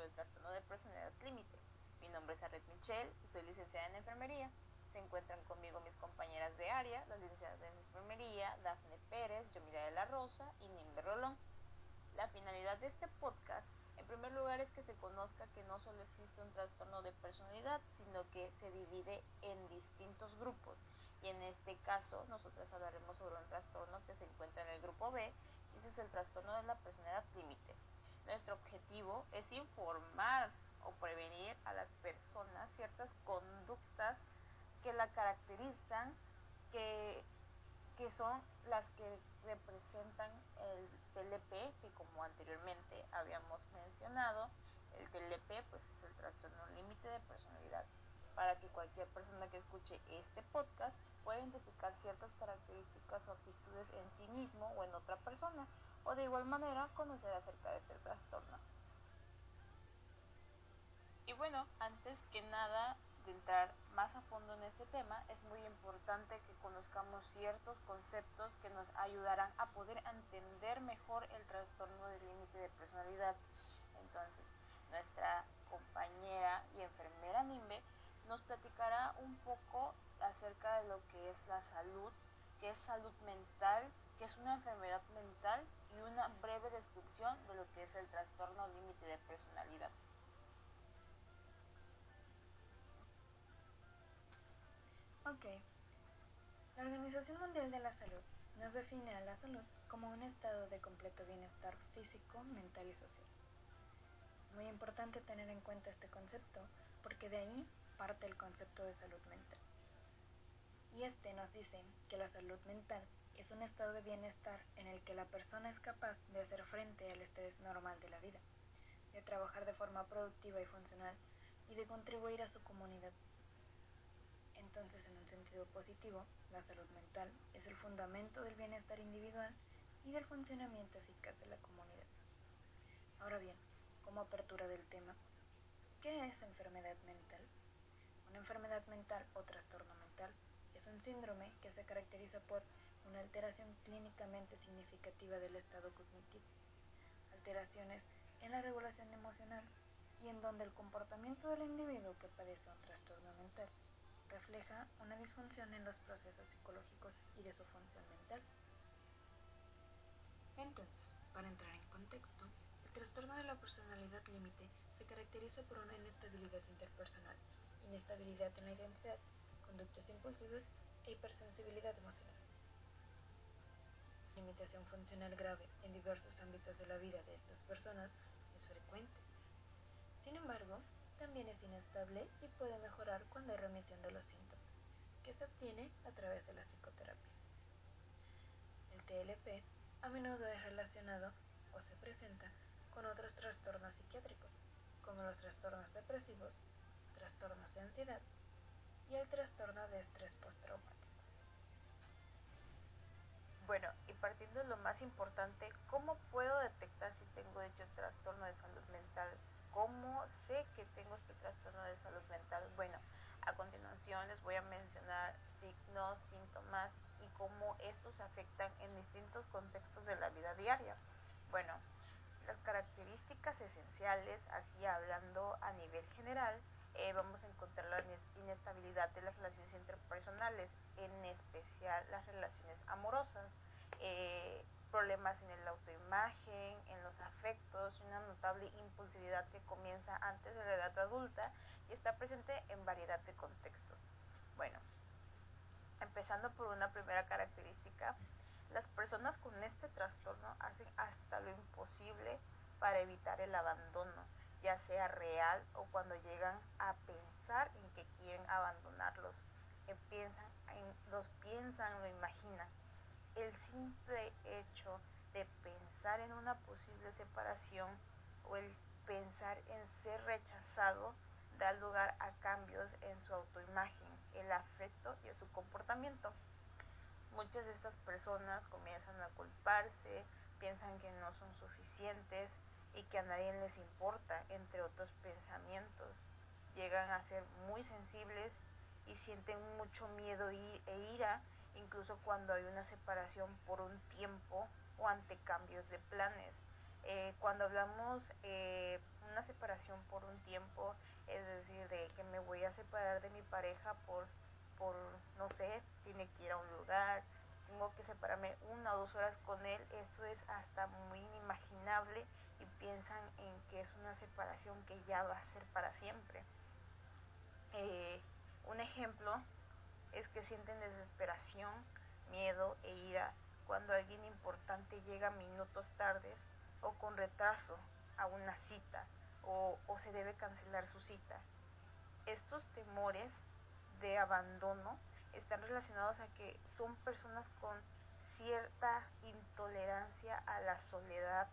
del trastorno de personalidad límite. Mi nombre es Arlet Michel, soy licenciada en enfermería. Se encuentran conmigo mis compañeras de área, las licenciadas en enfermería, Dafne Pérez, Yomira de la Rosa y Nimbe Rolón. La finalidad de este podcast, en primer lugar, es que se conozca que no solo existe un trastorno de personalidad, sino que se divide en distintos grupos. Y en este caso, nosotros hablaremos sobre un trastorno que se encuentra en el grupo B, y ese es el trastorno de la personalidad límite. Nuestro objetivo es informar o prevenir a las personas ciertas conductas que la caracterizan, que, que son las que representan el TLP, que como anteriormente habíamos mencionado, el TLP pues es el trastorno límite de personalidad, para que cualquier persona que escuche este podcast pueda identificar ciertas características o actitudes en sí mismo o en otra persona, o de igual manera conocer acerca de este trastorno. Y bueno, antes que nada de entrar más a fondo en este tema, es muy importante que conozcamos ciertos conceptos que nos ayudarán a poder entender mejor el trastorno del límite de personalidad. Entonces, nuestra compañera y enfermera Nimbe nos platicará un poco acerca de lo que es la salud, qué es salud mental, qué es una enfermedad mental y una breve descripción de lo que es el trastorno límite de personalidad. Ok. La Organización Mundial de la Salud nos define a la salud como un estado de completo bienestar físico, mental y social. Es muy importante tener en cuenta este concepto porque de ahí parte el concepto de salud mental. Y este nos dice que la salud mental es un estado de bienestar en el que la persona es capaz de hacer frente al estrés normal de la vida, de trabajar de forma productiva y funcional y de contribuir a su comunidad entonces, en un sentido positivo, la salud mental es el fundamento del bienestar individual y del funcionamiento eficaz de la comunidad. Ahora bien, como apertura del tema, ¿qué es enfermedad mental? Una enfermedad mental o trastorno mental es un síndrome que se caracteriza por una alteración clínicamente significativa del estado cognitivo, alteraciones en la regulación emocional y en donde el comportamiento del individuo que padece un trastorno mental refleja una disfunción en los procesos psicológicos y de su función mental. Entonces, para entrar en contexto, el trastorno de la personalidad límite se caracteriza por una inestabilidad interpersonal, inestabilidad en la identidad, conductas impulsivas e hipersensibilidad emocional. Limitación funcional grave en diversos ámbitos de la vida de estas personas es frecuente. Sin embargo, también es inestable y puede mejorar cuando hay remisión de los síntomas, que se obtiene a través de la psicoterapia. El TLP a menudo es relacionado o se presenta con otros trastornos psiquiátricos, como los trastornos depresivos, trastornos de ansiedad y el trastorno de estrés postraumático. Bueno, y partiendo de lo más importante, ¿cómo puedo detectar si tengo dicho trastorno de salud mental ¿Cómo sé que tengo este trastorno de salud mental? Bueno, a continuación les voy a mencionar signos, síntomas y cómo estos afectan en distintos contextos de la vida diaria. Bueno, las características esenciales, así hablando a nivel general, eh, vamos a encontrar la inestabilidad de las relaciones interpersonales, en especial las relaciones amorosas. Eh, problemas en el autoimagen, en los afectos, una notable impulsividad que comienza antes de la edad adulta y está presente en variedad de contextos. Bueno, empezando por una primera característica, las personas con este trastorno hacen hasta lo imposible para evitar el abandono, ya sea real o cuando llegan a pensar en que quieren abandonarlos, piensan, en, los piensan, lo imaginan el simple hecho de pensar en una posible separación o el pensar en ser rechazado da lugar a cambios en su autoimagen, el afecto y su comportamiento. Muchas de estas personas comienzan a culparse, piensan que no son suficientes y que a nadie les importa, entre otros pensamientos. Llegan a ser muy sensibles y sienten mucho miedo e ira incluso cuando hay una separación por un tiempo o ante cambios de planes. Eh, cuando hablamos eh, una separación por un tiempo, es decir, de que me voy a separar de mi pareja por, por, no sé, tiene que ir a un lugar, tengo que separarme una o dos horas con él, eso es hasta muy inimaginable y piensan en que es una separación que ya va a ser para siempre. Eh, un ejemplo es que sienten desesperación, miedo e ira cuando alguien importante llega minutos tarde o con retraso a una cita o, o se debe cancelar su cita. Estos temores de abandono están relacionados a que son personas con cierta intolerancia a la soledad,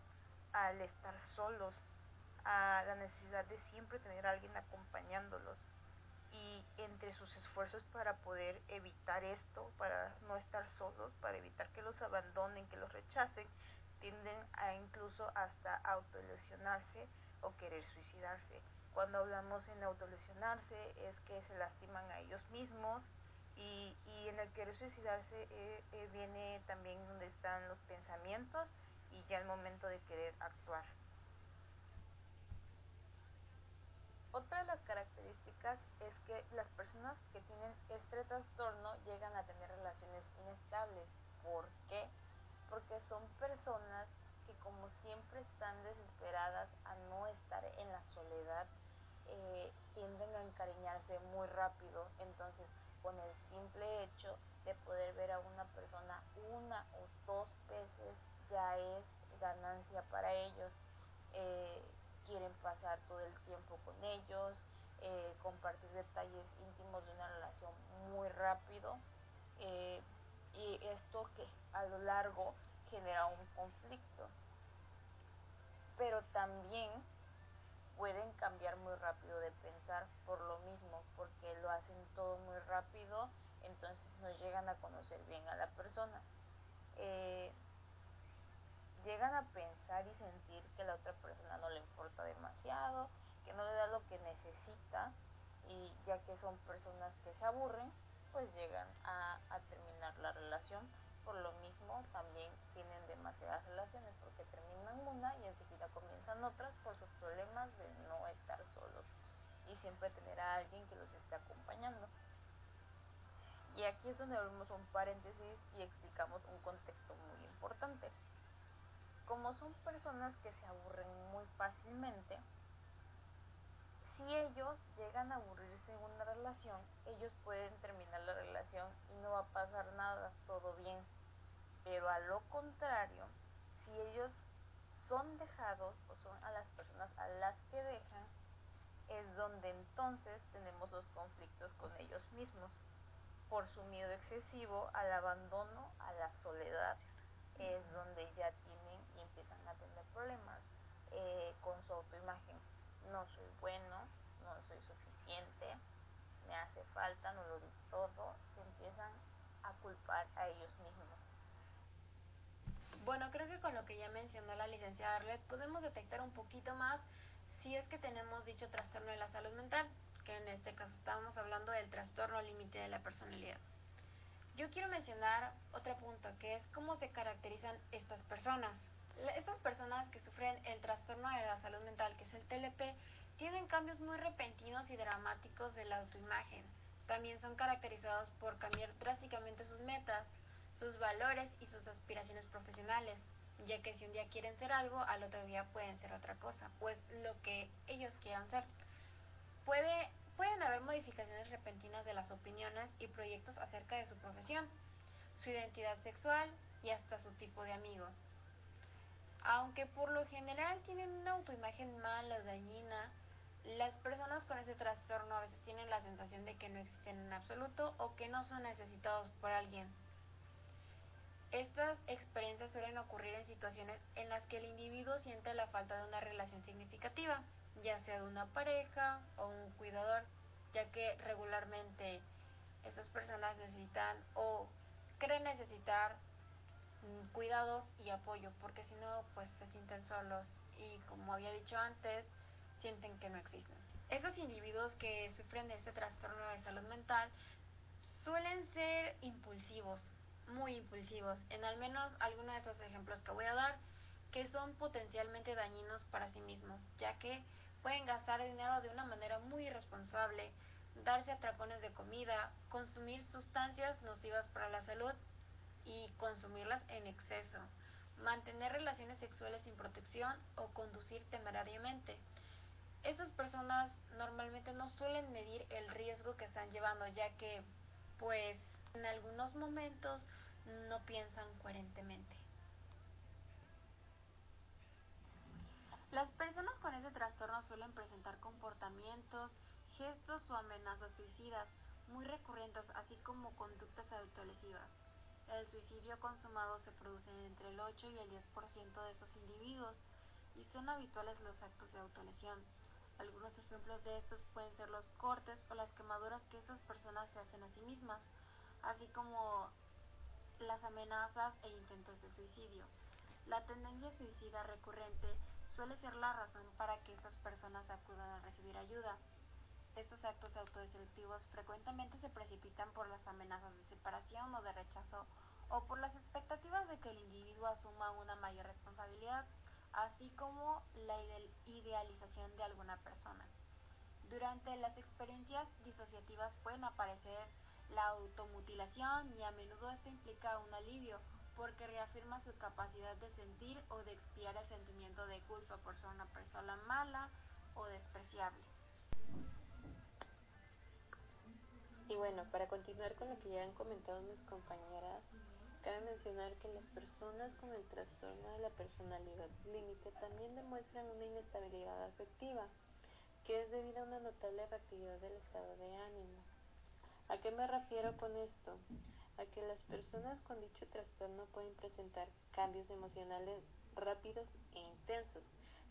al estar solos, a la necesidad de siempre tener a alguien acompañándolos. Y entre sus esfuerzos para poder evitar esto, para no estar solos, para evitar que los abandonen, que los rechacen, tienden a incluso hasta autolesionarse o querer suicidarse. Cuando hablamos en autolesionarse es que se lastiman a ellos mismos y, y en el querer suicidarse eh, eh, viene también donde están los pensamientos y ya el momento de querer actuar. Otra de las características es que las personas que tienen este trastorno llegan a tener relaciones inestables. ¿Por qué? Porque son personas que como siempre están desesperadas a no estar en la soledad, eh, tienden a encariñarse muy rápido. Entonces, con el simple hecho de poder ver a una persona una o dos veces ya es ganancia para ellos. Eh, quieren pasar todo el tiempo con ellos, eh, compartir detalles íntimos de una relación muy rápido. Eh, y esto que a lo largo genera un conflicto. Pero también pueden cambiar muy rápido de pensar por lo mismo, porque lo hacen todo muy rápido, entonces no llegan a conocer bien a la persona. Eh, llegan a pensar y sentir que la otra persona no le importa demasiado, que no le da lo que necesita, y ya que son personas que se aburren, pues llegan a, terminar la relación por lo mismo también tienen demasiadas relaciones porque terminan una y enseguida comienzan otras por sus problemas de no estar solos y siempre tener a alguien que los esté acompañando. Y aquí es donde abrimos un paréntesis y explicamos un contexto muy importante. Como son personas que se aburren muy fácilmente, si ellos llegan a aburrirse en una relación, ellos pueden terminar la relación y no va a pasar nada, todo bien. Pero a lo contrario, si ellos son dejados o son a las personas a las que dejan, es donde entonces tenemos los conflictos con ellos mismos. Por su miedo excesivo al abandono, a la soledad, es donde ya tienen empiezan a tener problemas eh, con su autoimagen. No soy bueno, no soy suficiente, me hace falta, no lo di todo, se empiezan a culpar a ellos mismos. Bueno, creo que con lo que ya mencionó la licenciada Arlet podemos detectar un poquito más si es que tenemos dicho trastorno de la salud mental, que en este caso estábamos hablando del trastorno límite de la personalidad. Yo quiero mencionar otro punto, que es cómo se caracterizan estas personas. Estas personas que sufren el trastorno de la salud mental, que es el TLP, tienen cambios muy repentinos y dramáticos de la autoimagen. También son caracterizados por cambiar drásticamente sus metas, sus valores y sus aspiraciones profesionales, ya que si un día quieren ser algo, al otro día pueden ser otra cosa, pues lo que ellos quieran ser. Puede, pueden haber modificaciones repentinas de las opiniones y proyectos acerca de su profesión, su identidad sexual y hasta su tipo de amigos. Aunque por lo general tienen una autoimagen mala o dañina, las personas con ese trastorno a veces tienen la sensación de que no existen en absoluto o que no son necesitados por alguien. Estas experiencias suelen ocurrir en situaciones en las que el individuo siente la falta de una relación significativa, ya sea de una pareja o un cuidador, ya que regularmente estas personas necesitan o creen necesitar cuidados y apoyo, porque si no, pues se sienten solos y como había dicho antes, sienten que no existen. Esos individuos que sufren de este trastorno de salud mental suelen ser impulsivos, muy impulsivos. En al menos algunos de estos ejemplos que voy a dar que son potencialmente dañinos para sí mismos, ya que pueden gastar dinero de una manera muy irresponsable, darse atracones de comida, consumir sustancias nocivas para la salud y consumirlas en exceso, mantener relaciones sexuales sin protección o conducir temerariamente. Estas personas normalmente no suelen medir el riesgo que están llevando, ya que, pues, en algunos momentos no piensan coherentemente. Las personas con ese trastorno suelen presentar comportamientos, gestos o amenazas suicidas muy recurrentes, así como conductas autolesivas. El suicidio consumado se produce entre el 8 y el 10% de esos individuos y son habituales los actos de autolesión. Algunos ejemplos de estos pueden ser los cortes o las quemaduras que estas personas se hacen a sí mismas, así como las amenazas e intentos de suicidio. La tendencia suicida recurrente suele ser la razón para que estas personas acudan a recibir ayuda. Estos actos autodestructivos frecuentemente se precipitan por las amenazas de separación o de rechazo o por las expectativas de que el individuo asuma una mayor responsabilidad, así como la idealización de alguna persona. Durante las experiencias disociativas pueden aparecer la automutilación y a menudo esto implica un alivio porque reafirma su capacidad de sentir o de expiar el sentimiento de culpa por ser una persona mala o despreciable. Y bueno, para continuar con lo que ya han comentado mis compañeras, cabe mencionar que las personas con el trastorno de la personalidad límite también demuestran una inestabilidad afectiva, que es debido a una notable reactividad del estado de ánimo. ¿A qué me refiero con esto? a que las personas con dicho trastorno pueden presentar cambios emocionales rápidos e intensos.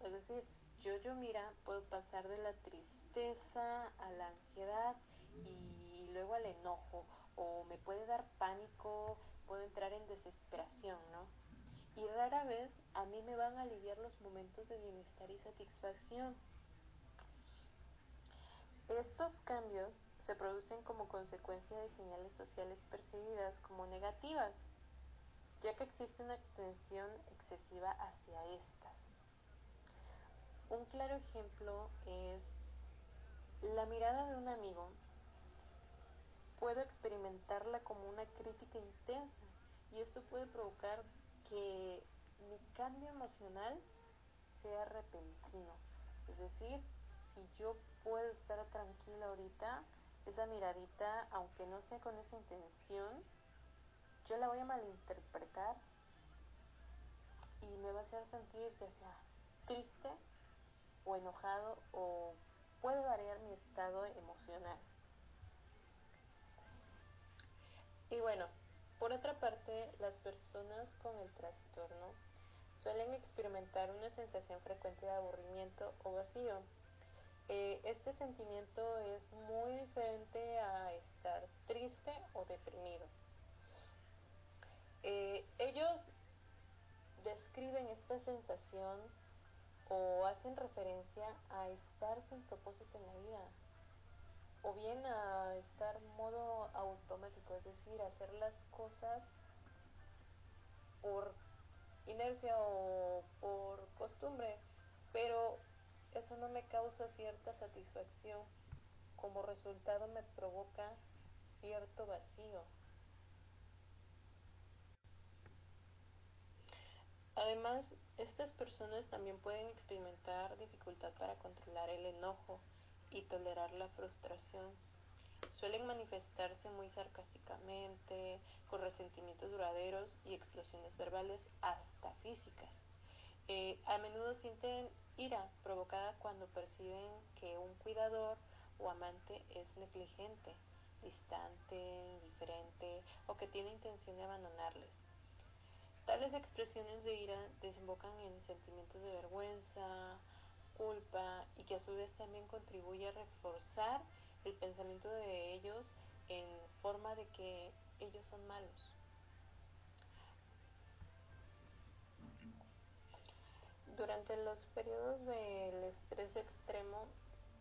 Es decir, yo, yo, mira, puedo pasar de la tristeza a la ansiedad y luego al enojo, o me puede dar pánico, puedo entrar en desesperación, ¿no? Y rara vez a mí me van a aliviar los momentos de bienestar y satisfacción. Estos cambios se producen como consecuencia de señales sociales percibidas como negativas, ya que existe una atención excesiva hacia estas. Un claro ejemplo es la mirada de un amigo. Puedo experimentarla como una crítica intensa y esto puede provocar que mi cambio emocional sea repentino. Es decir, si yo puedo estar tranquila ahorita, esa miradita, aunque no sea con esa intención, yo la voy a malinterpretar y me va a hacer sentir ya sea triste o enojado o puede variar mi estado emocional. Y bueno, por otra parte, las personas con el trastorno suelen experimentar una sensación frecuente de aburrimiento o vacío eh, este sentimiento es muy diferente a estar triste o deprimido. Eh, ellos describen esta sensación o hacen referencia a estar sin propósito en la vida o bien a estar modo automático, es decir, hacer las cosas por inercia o por costumbre, pero eso no me causa cierta satisfacción. Como resultado me provoca cierto vacío. Además, estas personas también pueden experimentar dificultad para controlar el enojo y tolerar la frustración. Suelen manifestarse muy sarcásticamente, con resentimientos duraderos y explosiones verbales hasta físicas. Eh, a menudo sienten ira provocada cuando perciben que un cuidador o amante es negligente, distante, indiferente o que tiene intención de abandonarles. Tales expresiones de ira desembocan en sentimientos de vergüenza, culpa que a su vez también contribuye a reforzar el pensamiento de ellos en forma de que ellos son malos. Durante los periodos del estrés extremo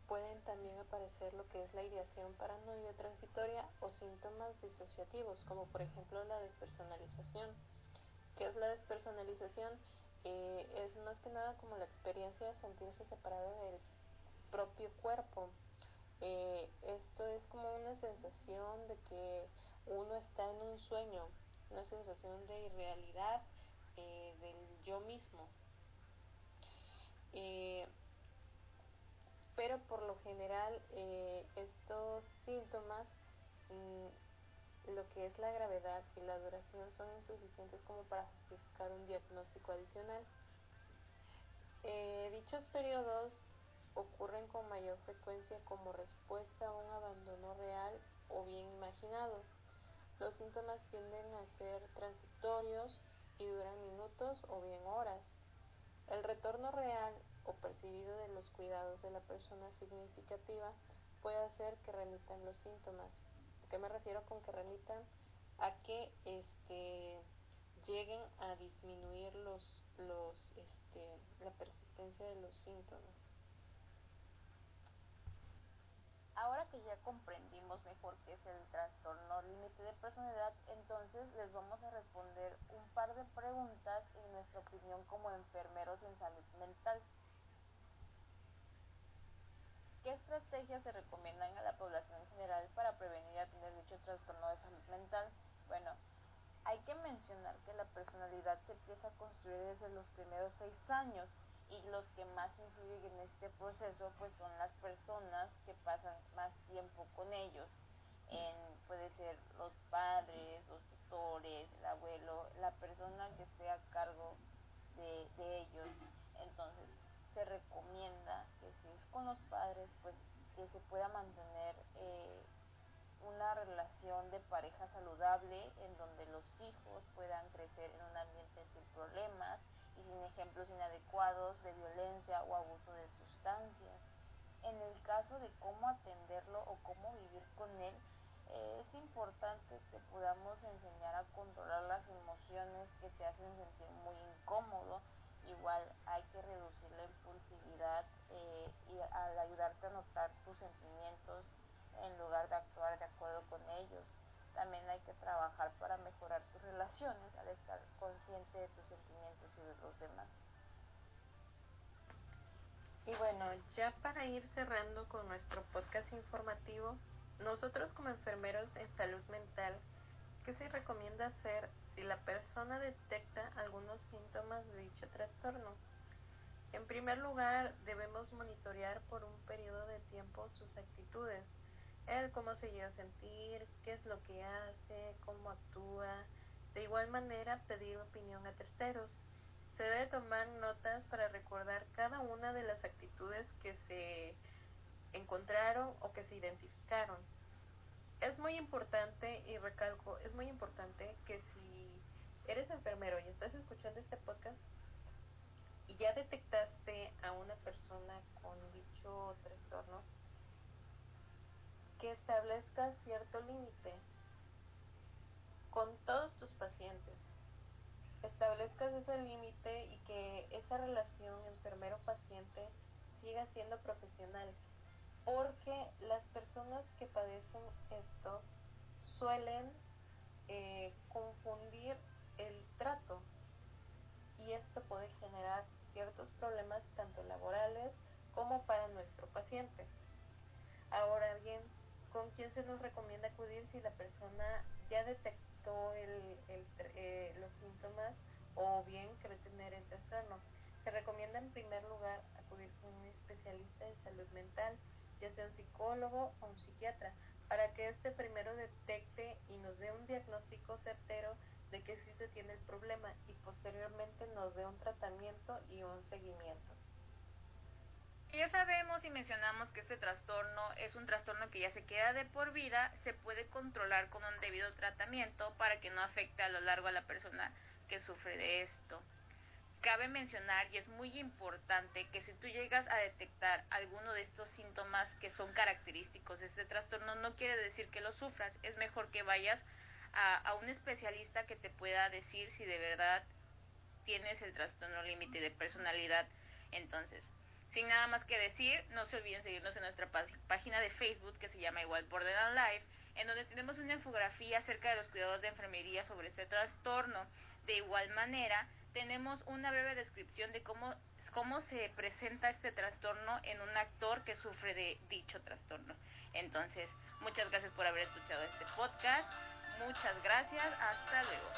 pueden también aparecer lo que es la ideación paranoide transitoria o síntomas disociativos, como por ejemplo la despersonalización. ¿Qué es la despersonalización? eh, es más que nada como la experiencia de sentirse separado del propio cuerpo. Eh, esto es como una sensación de que uno está en un sueño, una sensación de irrealidad eh, del yo mismo. pero por lo general estos síntomas mm, lo que es la gravedad y la duración son insuficientes como para justificar un diagnóstico adicional. Eh, dichos periodos ocurren con mayor frecuencia como respuesta a un abandono real o bien imaginado. Los síntomas tienden a ser transitorios y duran minutos o bien horas. El retorno real o percibido de los cuidados de la persona significativa puede hacer que remitan los síntomas, qué me refiero con que remitan? A que este lleguen a disminuir los, los, este, la persistencia de los síntomas. Ahora que ya comprendimos mejor qué es el trastorno límite de personalidad, entonces les vamos a responder un par de preguntas en nuestra opinión como enfermeros en salud mental. ¿Qué estrategias se recomiendan a la población en general para prevenir y atender dicho trastorno de salud mental? Bueno, hay que mencionar que la personalidad se empieza a construir desde los primeros seis años y los que más influyen en este proceso pues son las personas que pasan más tiempo con ellos. En, puede ser los padres, los tutores, el abuelo, la persona que esté a cargo de, de ellos. Entonces, se recomienda que si es con los padres, pues que se pueda mantener eh, una relación de pareja saludable en donde los hijos puedan crecer en un ambiente sin problemas y sin ejemplos inadecuados de violencia o abuso de sustancias. En el caso de cómo atenderlo o cómo vivir con él, eh, es importante que podamos enseñar a controlar las emociones que te hacen sentir muy incómodo igual hay que reducir la impulsividad eh, y al ayudarte a notar tus sentimientos en lugar de actuar de acuerdo con ellos. También hay que trabajar para mejorar tus relaciones al estar consciente de tus sentimientos y de los demás. Y bueno, ya para ir cerrando con nuestro podcast informativo, nosotros como enfermeros en salud mental, ¿qué se recomienda hacer si la persona detecta algunos síntomas de dicho trastorno. En primer lugar, debemos monitorear por un periodo de tiempo sus actitudes, el cómo se llega a sentir, qué es lo que hace, cómo actúa. De igual manera, pedir opinión a terceros. Se debe tomar notas para recordar cada una de las actitudes que se encontraron o que se identificaron. Es muy importante, y recalco, es muy importante que si eres enfermero y estás escuchando este podcast y ya detectaste a una persona con dicho trastorno, que establezcas cierto límite con todos tus pacientes. Establezcas ese límite y que esa relación enfermero-paciente siga siendo profesional. Porque las personas que padecen esto suelen eh, confundir el trato y esto puede generar ciertos problemas tanto laborales como para nuestro paciente. Ahora bien, ¿con quién se nos recomienda acudir si la persona ya detectó el, eh, los síntomas o bien cree tener el trastorno? Se recomienda en primer lugar acudir con un especialista de salud mental, ya sea un psicólogo o un psiquiatra, para que este primero detecte y nos dé un diagnóstico certero de que sí se tiene el problema y posteriormente nos dé un tratamiento y un seguimiento. Ya sabemos y mencionamos que este trastorno es un trastorno que ya se queda de por vida, se puede controlar con un debido tratamiento para que no afecte a lo largo a la persona que sufre de esto. Cabe mencionar y es muy importante que si tú llegas a detectar alguno de estos síntomas que son característicos de este trastorno, no quiere decir que lo sufras, es mejor que vayas a, un especialista que te pueda decir si de verdad tienes el trastorno límite de personalidad. Entonces, sin nada más que decir, no se olviden seguirnos en nuestra página de Facebook que se llama igual Borderland Life, en donde tenemos una infografía acerca de los cuidados de enfermería sobre este trastorno. De igual manera, tenemos una breve descripción de cómo, cómo se presenta este trastorno en un actor que sufre de dicho trastorno. Entonces, muchas gracias por haber escuchado este podcast. Muchas gracias. Hasta luego.